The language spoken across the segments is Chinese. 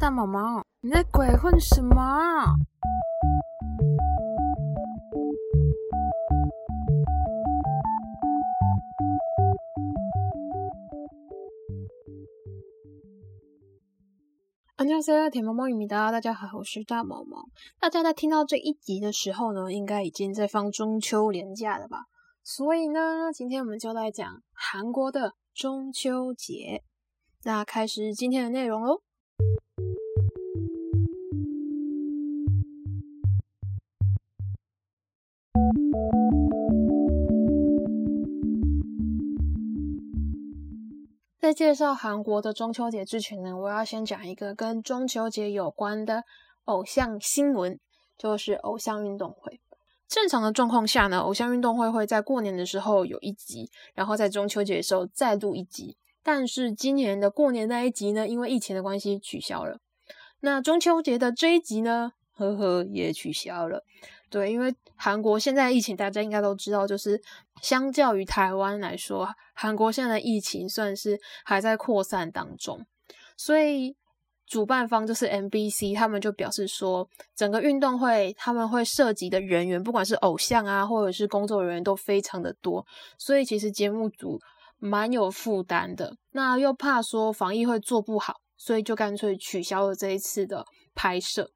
大毛毛，你在鬼混什么？안녕하세요甜毛毛雨米哒，大家好，我是大毛毛。大家在听到这一集的时候呢，应该已经在放中秋连假了吧？所以呢，今天我们就来讲韩国的中秋节。那开始今天的内容喽。 在介绍韩国的中秋节之前呢，我要先讲一个跟中秋节有关的偶像新闻，就是偶像运动会。正常的状况下呢，偶像运动会会在过年的时候有一集，然后在中秋节的时候再录一集。但是今年的过年那一集呢，因为疫情的关系取消了。那中秋节的这一集呢，呵呵也取消了。对，因为韩国现在疫情，大家应该都知道，就是相较于台湾来说，韩国现在的疫情算是还在扩散当中。所以主办方就是 MBC，他们就表示说，整个运动会他们会涉及的人员，不管是偶像啊，或者是工作人员，都非常的多。所以其实节目组。蛮有负担的，那又怕说防疫会做不好，所以就干脆取消了这一次的拍摄。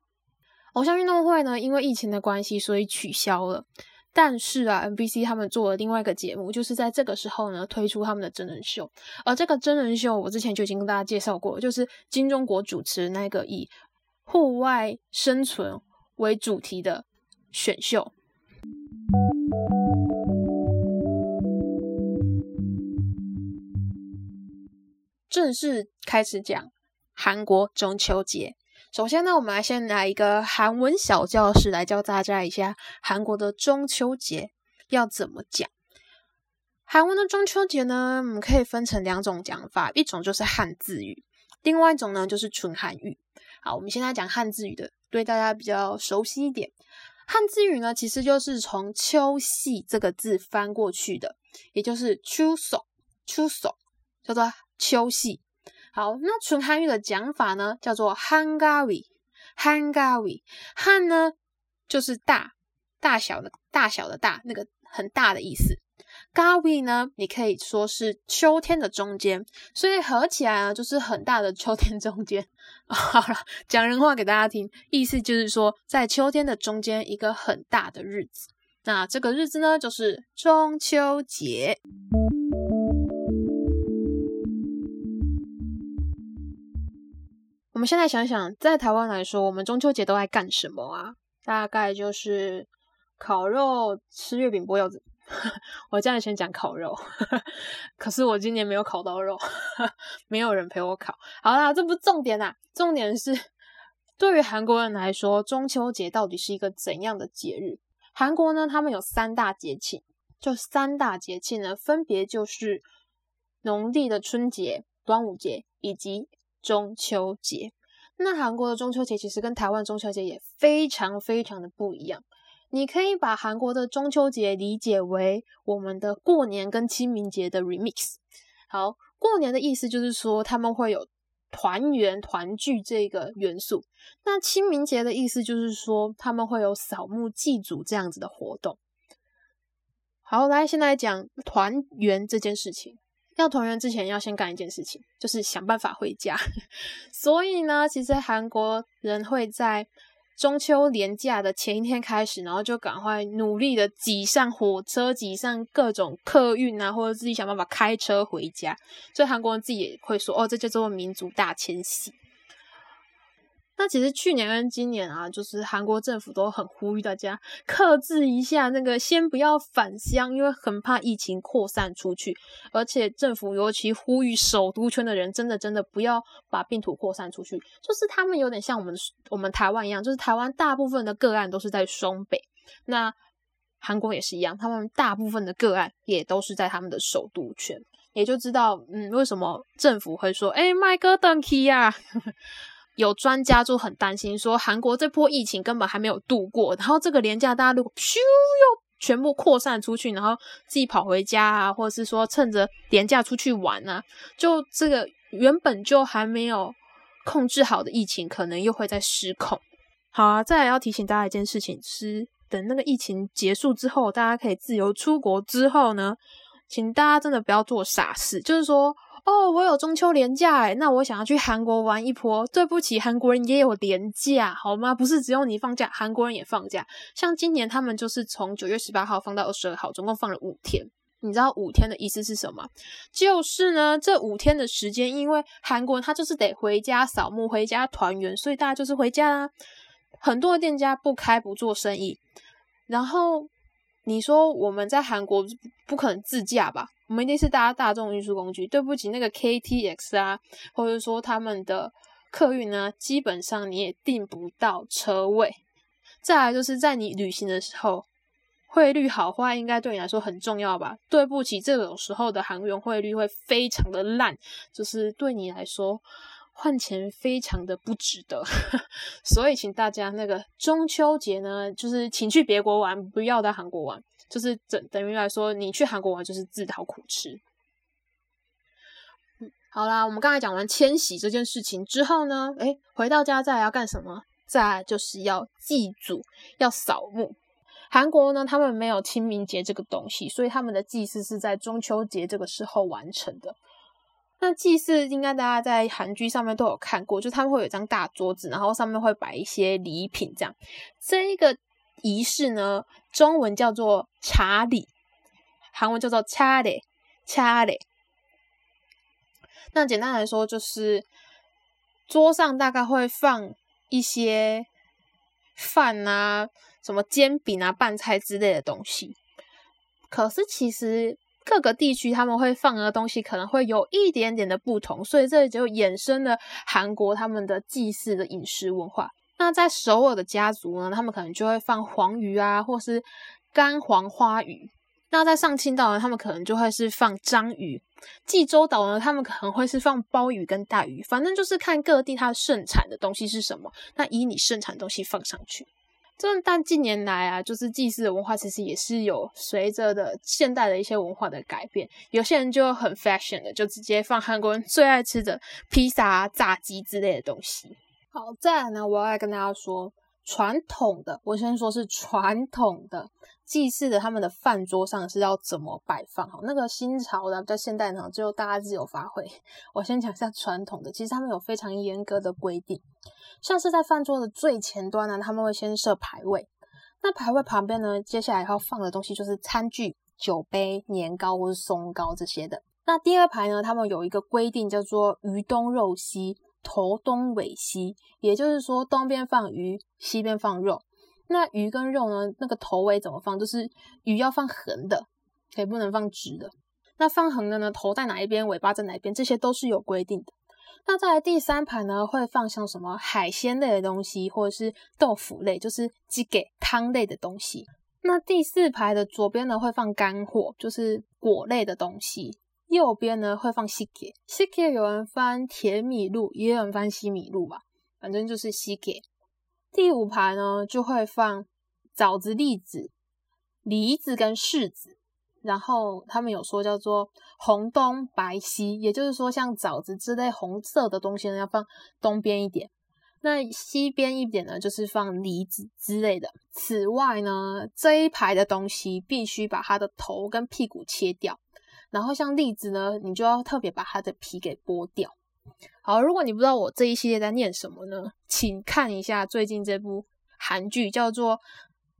偶像运动会呢，因为疫情的关系，所以取消了。但是啊，MBC 他们做了另外一个节目，就是在这个时候呢，推出他们的真人秀。而这个真人秀，我之前就已经跟大家介绍过，就是金钟国主持那个以户外生存为主题的选秀。正式开始讲韩国中秋节。首先呢，我们来先来一个韩文小教室，来教大家一下韩国的中秋节要怎么讲。韩文的中秋节呢，我们可以分成两种讲法，一种就是汉字语，另外一种呢就是纯韩语。好，我们现在讲汉字语的，对大家比较熟悉一点。汉字语呢，其实就是从“秋夕”这个字翻过去的，也就是“秋석”，“秋석”叫做。秋夕，好，那纯汉语的讲法呢，叫做 Hangawi。Hangawi，Hang 呢就是大，大小的大小的大，那个很大的意思。Gawi 呢，你可以说是秋天的中间，所以合起来呢，就是很大的秋天中间。好了，讲人话给大家听，意思就是说，在秋天的中间一个很大的日子。那这个日子呢，就是中秋节。们现在想想，在台湾来说，我们中秋节都爱干什么啊？大概就是烤肉、吃月饼、剥柚子。我这样先讲烤肉，可是我今年没有烤到肉，没有人陪我烤。好啦，这不重点啦，重点是对于韩国人来说，中秋节到底是一个怎样的节日？韩国呢，他们有三大节庆，就三大节庆呢，分别就是农历的春节、端午节以及。中秋节，那韩国的中秋节其实跟台湾中秋节也非常非常的不一样。你可以把韩国的中秋节理解为我们的过年跟清明节的 remix。好，过年的意思就是说他们会有团圆团聚这个元素。那清明节的意思就是说他们会有扫墓祭祖这样子的活动。好，来现在讲团圆这件事情。要团圆之前，要先干一件事情，就是想办法回家。所以呢，其实韩国人会在中秋连假的前一天开始，然后就赶快努力的挤上火车，挤上各种客运啊，或者自己想办法开车回家。所以韩国人自己也会说：“哦，这叫做民族大迁徙。”那其实去年跟今年啊，就是韩国政府都很呼吁大家克制一下那个，先不要返乡，因为很怕疫情扩散出去。而且政府尤其呼吁首都圈的人，真的真的不要把病毒扩散出去。就是他们有点像我们我们台湾一样，就是台湾大部分的个案都是在双北，那韩国也是一样，他们大部分的个案也都是在他们的首都圈，也就知道嗯，为什么政府会说，哎，麦哥登基呀。有专家就很担心，说韩国这波疫情根本还没有度过，然后这个廉价大家如果咻又全部扩散出去，然后自己跑回家啊，或者是说趁着廉价出去玩啊，就这个原本就还没有控制好的疫情可能又会再失控。好啊，再来要提醒大家一件事情是，等那个疫情结束之后，大家可以自由出国之后呢，请大家真的不要做傻事，就是说。哦，我有中秋连假哎，那我想要去韩国玩一波。对不起，韩国人也有连假，好吗？不是只有你放假，韩国人也放假。像今年他们就是从九月十八号放到二十二号，总共放了五天。你知道五天的意思是什么？就是呢，这五天的时间，因为韩国他就是得回家扫墓、回家团圆，所以大家就是回家啦。很多店家不开不做生意，然后。你说我们在韩国不可能自驾吧？我们一定是搭大众运输工具。对不起，那个 KTX 啊，或者说他们的客运呢，基本上你也订不到车位。再来就是在你旅行的时候，汇率好坏应该对你来说很重要吧？对不起，这种时候的韩元汇率会非常的烂，就是对你来说。换钱非常的不值得，所以请大家那个中秋节呢，就是请去别国玩，不要在韩国玩，就是等等于来说，你去韩国玩就是自讨苦吃。好啦，我们刚才讲完迁徙这件事情之后呢，诶，回到家再要干什么？再就是要祭祖，要扫墓。韩国呢，他们没有清明节这个东西，所以他们的祭祀是在中秋节这个时候完成的。那祭祀应该大家在韩剧上面都有看过，就他们会有一张大桌子，然后上面会摆一些礼品，这样。这一个仪式呢，中文叫做茶礼，韩文叫做차례차 례。 那简单来说，就是桌上大概会放一些饭啊、什么煎饼啊、拌菜之类的东西。可是其实。 各个地区他们会放的东西可能会有一点点的不同，所以这就衍生了韩国他们的祭祀的饮食文化。那在首尔的家族呢，他们可能就会放黄鱼啊，或是干黄花鱼。那在上青岛呢，他们可能就会是放章鱼。济州岛呢，他们可能会是放鲍鱼跟大鱼。反正就是看各地它盛产的东西是什么，那以你盛产的东西放上去。这但近年来啊，就是祭祀的文化其实也是有随着的现代的一些文化的改变。有些人就很 fashion 的，就直接放韩国人最爱吃的披萨、炸鸡之类的东西。好，再来呢，我要来跟大家说传统的，我先说是传统的。祭祀的他们的饭桌上是要怎么摆放？哈，那个新潮的比较现代呢，就大家自由发挥。我先讲一下传统的，其实他们有非常严格的规定，像是在饭桌的最前端呢，他们会先设牌位。那牌位旁边呢，接下来要放的东西就是餐具、酒杯、年糕或是松糕这些的。那第二排呢，他们有一个规定叫做鱼东肉西，头东尾西，也就是说东边放鱼，西边放肉。那鱼跟肉呢？那个头尾怎么放？就是鱼要放横的，可以不能放直的。那放横的呢？头在哪一边，尾巴在哪一边？这些都是有规定的。那在第三排呢，会放像什么海鲜类的东西，或者是豆腐类，就是鸡给汤类的东西。那第四排的左边呢，会放干货，就是果类的东西。右边呢，会放西给西给，有人翻甜米露，也有人翻西米露吧，反正就是西给。第五排呢，就会放枣子、栗子、梨子跟柿子，然后他们有说叫做红东白西，也就是说像枣子之类红色的东西呢，要放东边一点，那西边一点呢，就是放梨子之类的。此外呢，这一排的东西必须把它的头跟屁股切掉，然后像栗子呢，你就要特别把它的皮给剥掉。好，如果你不知道我这一系列在念什么呢，请看一下最近这部韩剧，叫做《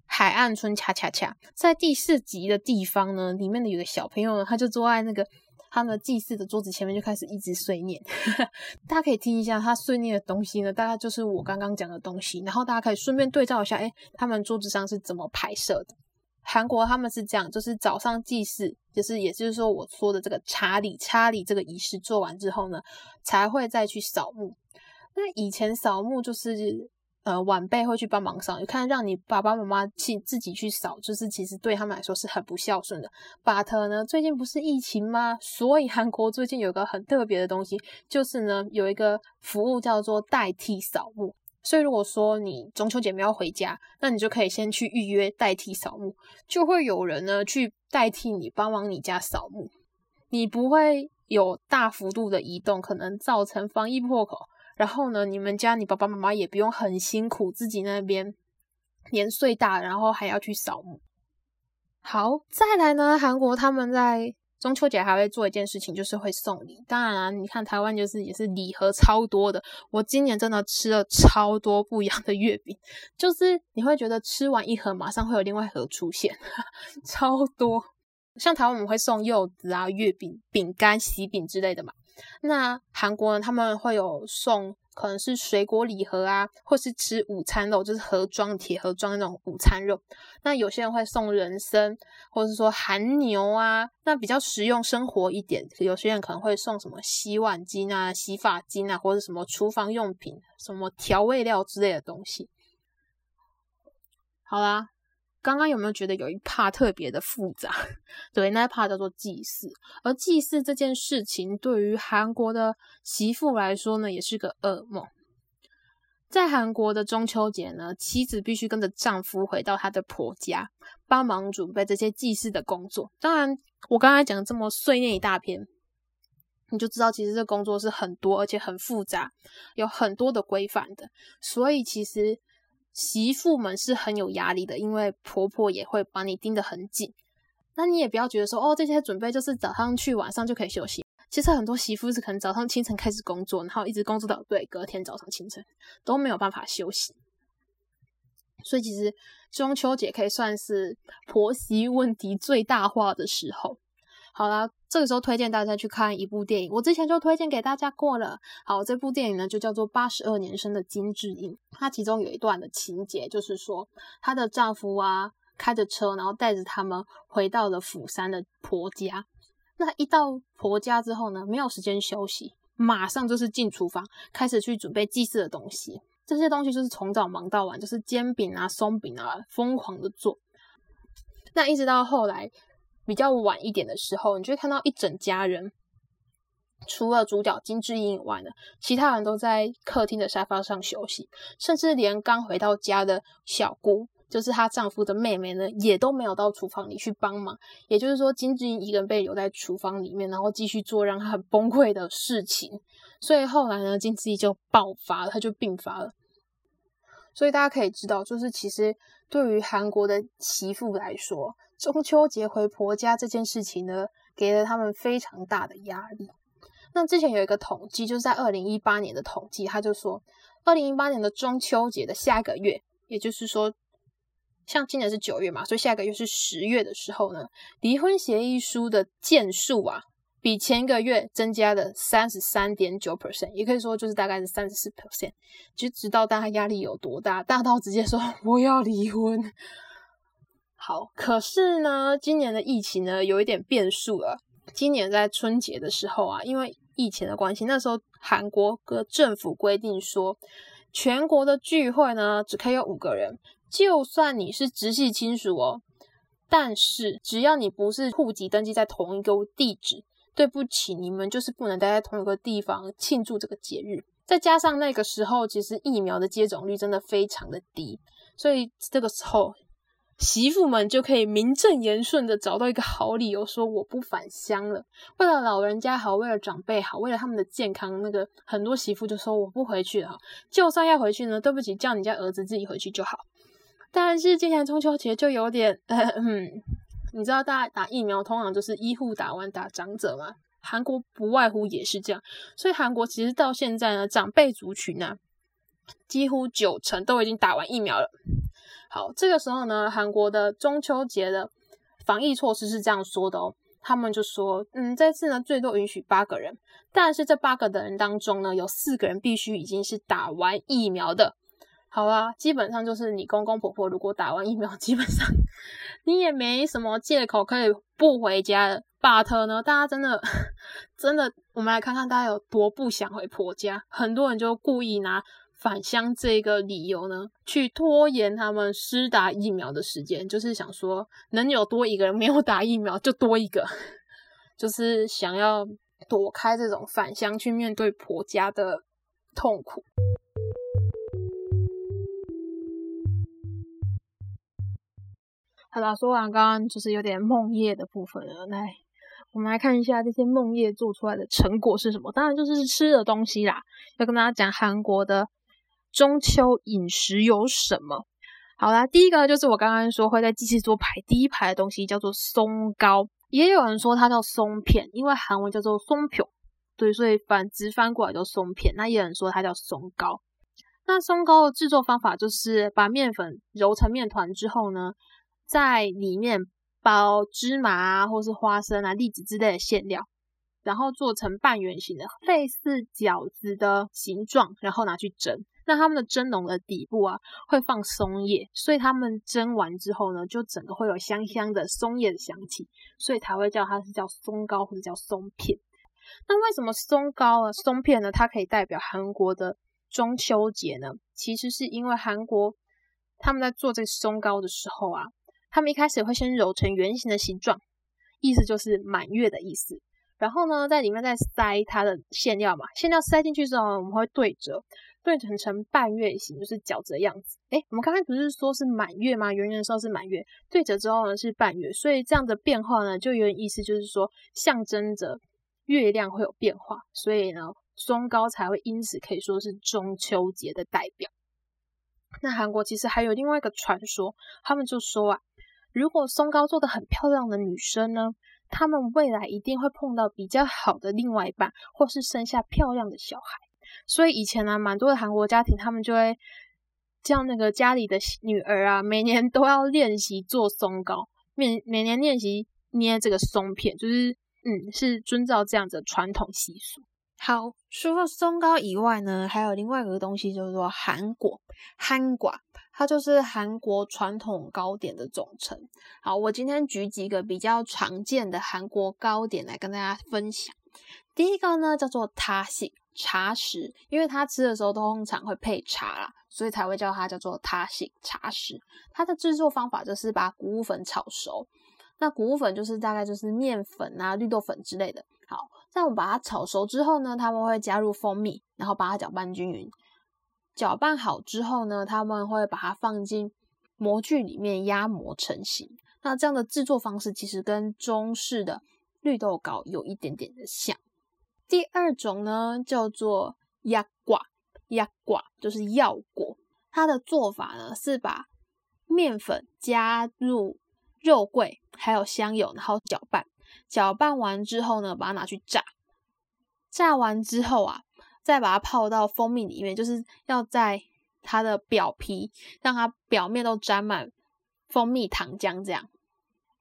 海岸村恰恰恰》。在第四集的地方呢，里面的有个小朋友呢，他就坐在那个他们祭祀的桌子前面，就开始一直碎念。大家可以听一下他碎念的东西呢，大概就是我刚刚讲的东西，然后大家可以顺便对照一下，哎，他们桌子上是怎么拍摄的。韩国他们是这样，就是早上祭祀，就是也就是说我说的这个查理查理这个仪式做完之后呢，才会再去扫墓。那以前扫墓就是呃晚辈会去帮忙扫，你看让你爸爸妈妈去自己去扫，就是其实对他们来说是很不孝顺的。But 呢，最近不是疫情吗？所以韩国最近有个很特别的东西，就是呢有一个服务叫做代替扫墓。所以，如果说你中秋节没有回家，那你就可以先去预约代替扫墓，就会有人呢去代替你帮忙你家扫墓，你不会有大幅度的移动，可能造成防疫破口，然后呢，你们家你爸爸妈妈也不用很辛苦，自己那边年岁大，然后还要去扫墓。好，再来呢，韩国他们在中秋节还会做一件事情，就是会送礼。当然啊，你看台湾就是也是礼盒超多的。我今年真的吃了超多不一样的月饼，就是你会觉得吃完一盒，马上会有另外一盒出现，超多。像台湾我们会送柚子啊、月饼、饼干、喜饼之类的嘛。那韩国呢，他们会有送，可能是水果礼盒啊，或是吃午餐肉，就是盒装铁盒装那种午餐肉。那有些人会送人参，或者是说韩牛啊，那比较实用生活一点。有些人可能会送什么洗碗巾啊、洗发巾啊，或者什么厨房用品、什么调味料之类的东西。好啦。刚刚有没有觉得有一 part 特别的复杂？对，那 part 叫做祭祀。而祭祀这件事情，对于韩国的媳妇来说呢，也是个噩梦。在韩国的中秋节呢，妻子必须跟着丈夫回到她的婆家，帮忙准备这些祭祀的工作。当然，我刚才讲这么碎念一大篇，你就知道其实这工作是很多，而且很复杂，有很多的规范的。所以其实。媳妇们是很有压力的，因为婆婆也会把你盯得很紧。那你也不要觉得说，哦，这些准备就是早上去，晚上就可以休息。其实很多媳妇是可能早上清晨开始工作，然后一直工作到对隔天早上清晨都没有办法休息。所以其实中秋节可以算是婆媳问题最大化的时候。好啦，这个时候推荐大家去看一部电影，我之前就推荐给大家过了。好，这部电影呢就叫做《八十二年生的金智英》，它其中有一段的情节就是说，她的丈夫啊开着车，然后带着他们回到了釜山的婆家。那一到婆家之后呢，没有时间休息，马上就是进厨房，开始去准备祭祀的东西。这些东西就是从早忙到晚，就是煎饼啊、松饼啊，疯狂的做。那一直到后来。比较晚一点的时候，你就会看到一整家人，除了主角金智英以外呢，其他人都在客厅的沙发上休息，甚至连刚回到家的小姑，就是她丈夫的妹妹呢，也都没有到厨房里去帮忙。也就是说，金智英一个人被留在厨房里面，然后继续做让她很崩溃的事情。所以后来呢，金智英就爆发了，她就病发了。所以大家可以知道，就是其实对于韩国的媳妇来说，中秋节回婆家这件事情呢，给了他们非常大的压力。那之前有一个统计，就是在二零一八年的统计，他就说，二零一八年的中秋节的下一个月，也就是说，像今年是九月嘛，所以下个月是十月的时候呢，离婚协议书的件数啊。比前一个月增加了三十三点九 percent，也可以说就是大概是三十四 percent，就知道大家压力有多大，大到直接说我要离婚。好，可是呢，今年的疫情呢有一点变数了。今年在春节的时候啊，因为疫情的关系，那时候韩国的政府规定说，全国的聚会呢只可以有五个人，就算你是直系亲属哦，但是只要你不是户籍登记在同一个地址。对不起，你们就是不能待在同一个地方庆祝这个节日。再加上那个时候，其实疫苗的接种率真的非常的低，所以这个时候媳妇们就可以名正言顺的找到一个好理由，说我不返乡了。为了老人家好，为了长辈好，为了他们的健康，那个很多媳妇就说我不回去了。就算要回去呢，对不起，叫你家儿子自己回去就好。但是今年中秋节就有点，嗯。你知道大家打疫苗通常就是医护打完打长者嘛？韩国不外乎也是这样，所以韩国其实到现在呢，长辈族群呢，几乎九成都已经打完疫苗了。好，这个时候呢，韩国的中秋节的防疫措施是这样说的哦，他们就说，嗯，这次呢最多允许八个人，但是这八个的人当中呢，有四个人必须已经是打完疫苗的。好啊，基本上就是你公公婆婆如果打完疫苗，基本上你也没什么借口可以不回家的。But 呢，大家真的真的，我们来看看大家有多不想回婆家。很多人就故意拿返乡这个理由呢，去拖延他们施打疫苗的时间，就是想说能有多一个人没有打疫苗就多一个，就是想要躲开这种返乡去面对婆家的痛苦。好啦，说完刚刚就是有点梦叶的部分了，来，我们来看一下这些梦叶做出来的成果是什么。当然就是吃的东西啦，要跟大家讲韩国的中秋饮食有什么。好啦，第一个就是我刚刚说会在祭祀桌排第一排的东西，叫做松糕，也有人说它叫松片，因为韩文叫做松片，对，所以反直翻过来就松片。那也有人说它叫松糕。那松糕的制作方法就是把面粉揉成面团之后呢，在里面包芝麻啊，或是花生啊、栗子之类的馅料。然后做成半圆形的，类似饺子的形状，然后拿去蒸。那他们的蒸笼的底部啊，会放松叶，所以他们蒸完之后呢，就整个会有香香的松叶的香气，所以才会叫它是叫松糕或者叫松片。那为什么松糕啊、松片呢？它可以代表韩国的中秋节呢？其实是因为韩国他们在做这个松糕的时候啊，他们一开始会先揉成圆形的形状，意思就是满月的意思。然后呢，在里面再塞它的馅料嘛，馅料塞进去之后，我们会对折，对折成半月形，就是饺子的样子。诶，我们刚才不是说是满月吗？圆圆的时候是满月，对折之后呢是半月，所以这样的变化呢，就有点意思，就是说象征着月亮会有变化，所以呢，松糕才会因此可以说是中秋节的代表。那韩国其实还有另外一个传说，他们就说啊，如果松糕做的很漂亮的女生呢。她们未来一定会碰到比较好的另外一半，或是生下漂亮的小孩。所以以前呢，蛮多的韩国家庭，他们就会叫那个家里的女儿啊，每年都要练习做松糕，每每年练习捏这个松片，就是嗯，是遵照这样的传统习俗。好，除了松糕以外呢，还有另外一个东西，就是说韩果，韩果，它就是韩国传统糕点的总称。好，我今天举几个比较常见的韩国糕点来跟大家分享。第一个呢，叫做塔西茶食，因为它吃的时候通常会配茶啦，所以才会叫它叫做塔西茶食。它的制作方法就是把谷物粉炒熟。那谷物粉就是大概就是面粉啊、绿豆粉之类的。好，在我们把它炒熟之后呢，他们会加入蜂蜜，然后把它搅拌均匀。搅拌好之后呢，他们会把它放进模具里面压模成型。那这样的制作方式其实跟中式的绿豆糕有一点点的像。第二种呢叫做压挂，压挂就是药果。它的做法呢是把面粉加入。肉桂还有香油，然后搅拌，搅拌完之后呢，把它拿去炸，炸完之后啊，再把它泡到蜂蜜里面，就是要在它的表皮让它表面都沾满蜂蜜糖浆，这样，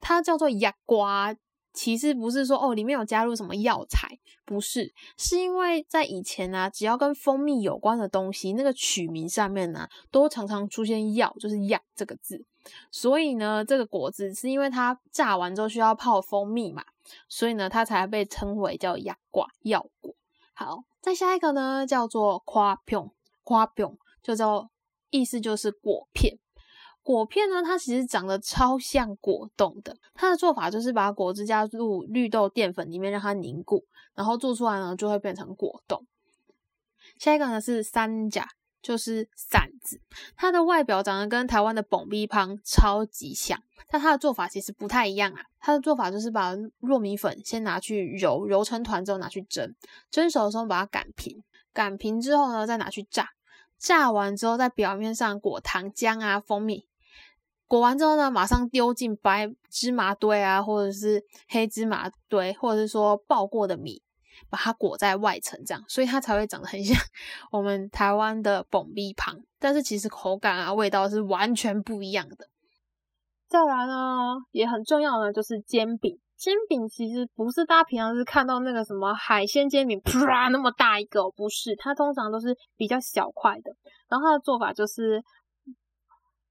它叫做牙瓜。其实不是说哦，里面有加入什么药材，不是，是因为在以前呢，只要跟蜂蜜有关的东西，那个取名上面呢，都常常出现“药”，就是“药”这个字。所以呢，这个果子是因为它榨完之后需要泡蜂蜜嘛，所以呢，它才被称为叫“药 quả” 药果。好，再下一个呢，叫做“夸片”，夸片就叫意思就是果片。果片呢，它其实长得超像果冻的。它的做法就是把果汁加入绿豆淀粉里面，让它凝固，然后做出来呢就会变成果冻。下一个呢是三甲，就是馓子。它的外表长得跟台湾的蹦逼胖超级像，但它的做法其实不太一样啊。它的做法就是把糯米粉先拿去揉，揉成团之后拿去蒸，蒸熟的时候把它擀平，擀平之后呢再拿去炸，炸完之后在表面上裹糖浆啊、蜂蜜。裹完之后呢，马上丢进白芝麻堆啊，或者是黑芝麻堆，或者是说爆过的米，把它裹在外层，这样，所以它才会长得很像 我们台湾的蹦逼旁，但是其实口感啊、味道是完全不一样的。再来呢，也很重要的就是煎饼，煎饼其实不是大家平常是看到那个什么海鲜煎饼，啪那么大一个，不是，它通常都是比较小块的，然后它的做法就是。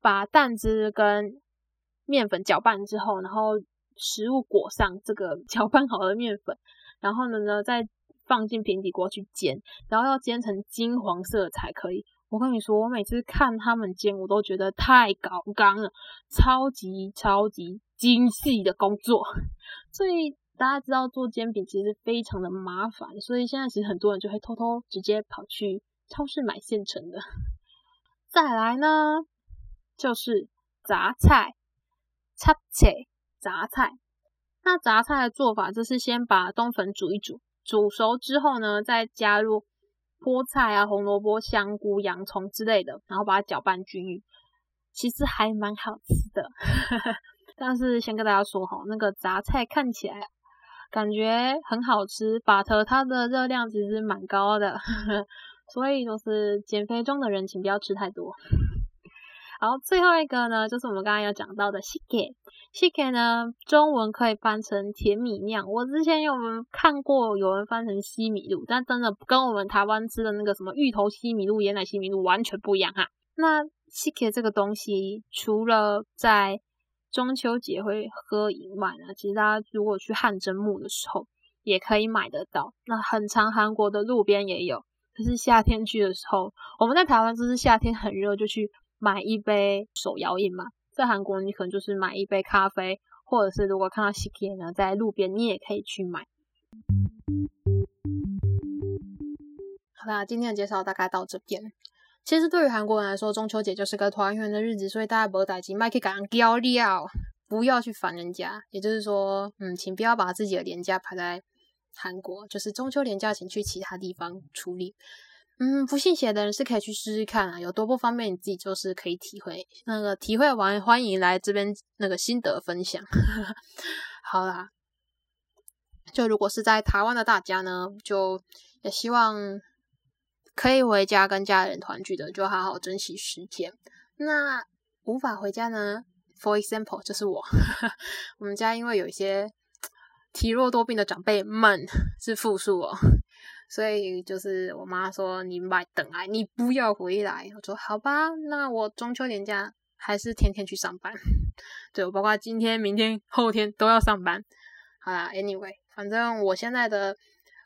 把蛋汁跟面粉搅拌之后，然后食物裹上这个搅拌好的面粉，然后呢呢再放进平底锅去煎，然后要煎成金黄色才可以。我跟你说，我每次看他们煎，我都觉得太高刚了，超级超级精细的工作。所以大家知道做煎饼其实非常的麻烦，所以现在其实很多人就会偷偷直接跑去超市买现成的。再来呢？就是杂菜，杂菜，杂菜。那杂菜的做法就是先把冬粉煮一煮，煮熟之后呢，再加入菠菜啊、红萝卜、香菇、洋葱之类的，然后把它搅拌均匀，其实还蛮好吃的。但是先跟大家说哈，那个杂菜看起来感觉很好吃，把特它的热量其实蛮高的，所以就是减肥中的人请不要吃太多。好，最后一个呢，就是我们刚刚有讲到的西给，西给呢，中文可以翻成甜米酿。我之前有看过有人翻成西米露，但真的跟我们台湾吃的那个什么芋头西米露、椰奶西米露完全不一样哈。那西给这个东西，除了在中秋节会喝以外呢，其实大家如果去汗蒸木的时候也可以买得到。那很长韩国的路边也有，可是夏天去的时候，我们在台湾就是夏天很热就去。买一杯手摇饮嘛，在韩国你可能就是买一杯咖啡，或者是如果看到 Siki 呢，在路边你也可以去买。好啦，今天的介绍大概到这边。其实对于韩国人来说，中秋节就是个团圆的日子，所以大家不要担心，麦克赶高料，不要去烦人家。也就是说，嗯，请不要把自己的年假排在韩国，就是中秋年假，请去其他地方处理。嗯，不信邪的人是可以去试试看啊，有多不方便你自己就是可以体会。那个体会完，欢迎来这边那个心得分享。好啦，就如果是在台湾的大家呢，就也希望可以回家跟家人团聚的，就好好珍惜时间。那无法回家呢？For example，就是我，我们家因为有一些 体弱多病的长辈们是复数哦。所以就是我妈说你买等来，你不要回来。我说好吧，那我中秋年假还是天天去上班。对我包括今天、明天、后天都要上班。好啦，anyway，反正我现在的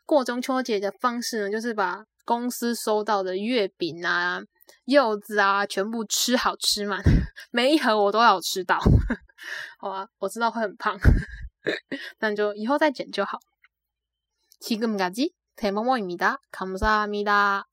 过中秋节的方式呢，就是把公司收到的月饼啊、柚子啊全部吃好吃满，每一盒我都要吃到。好啊，我知道会很胖，但就以后再减就好。지금까지 대모모입니다. 감사합니다.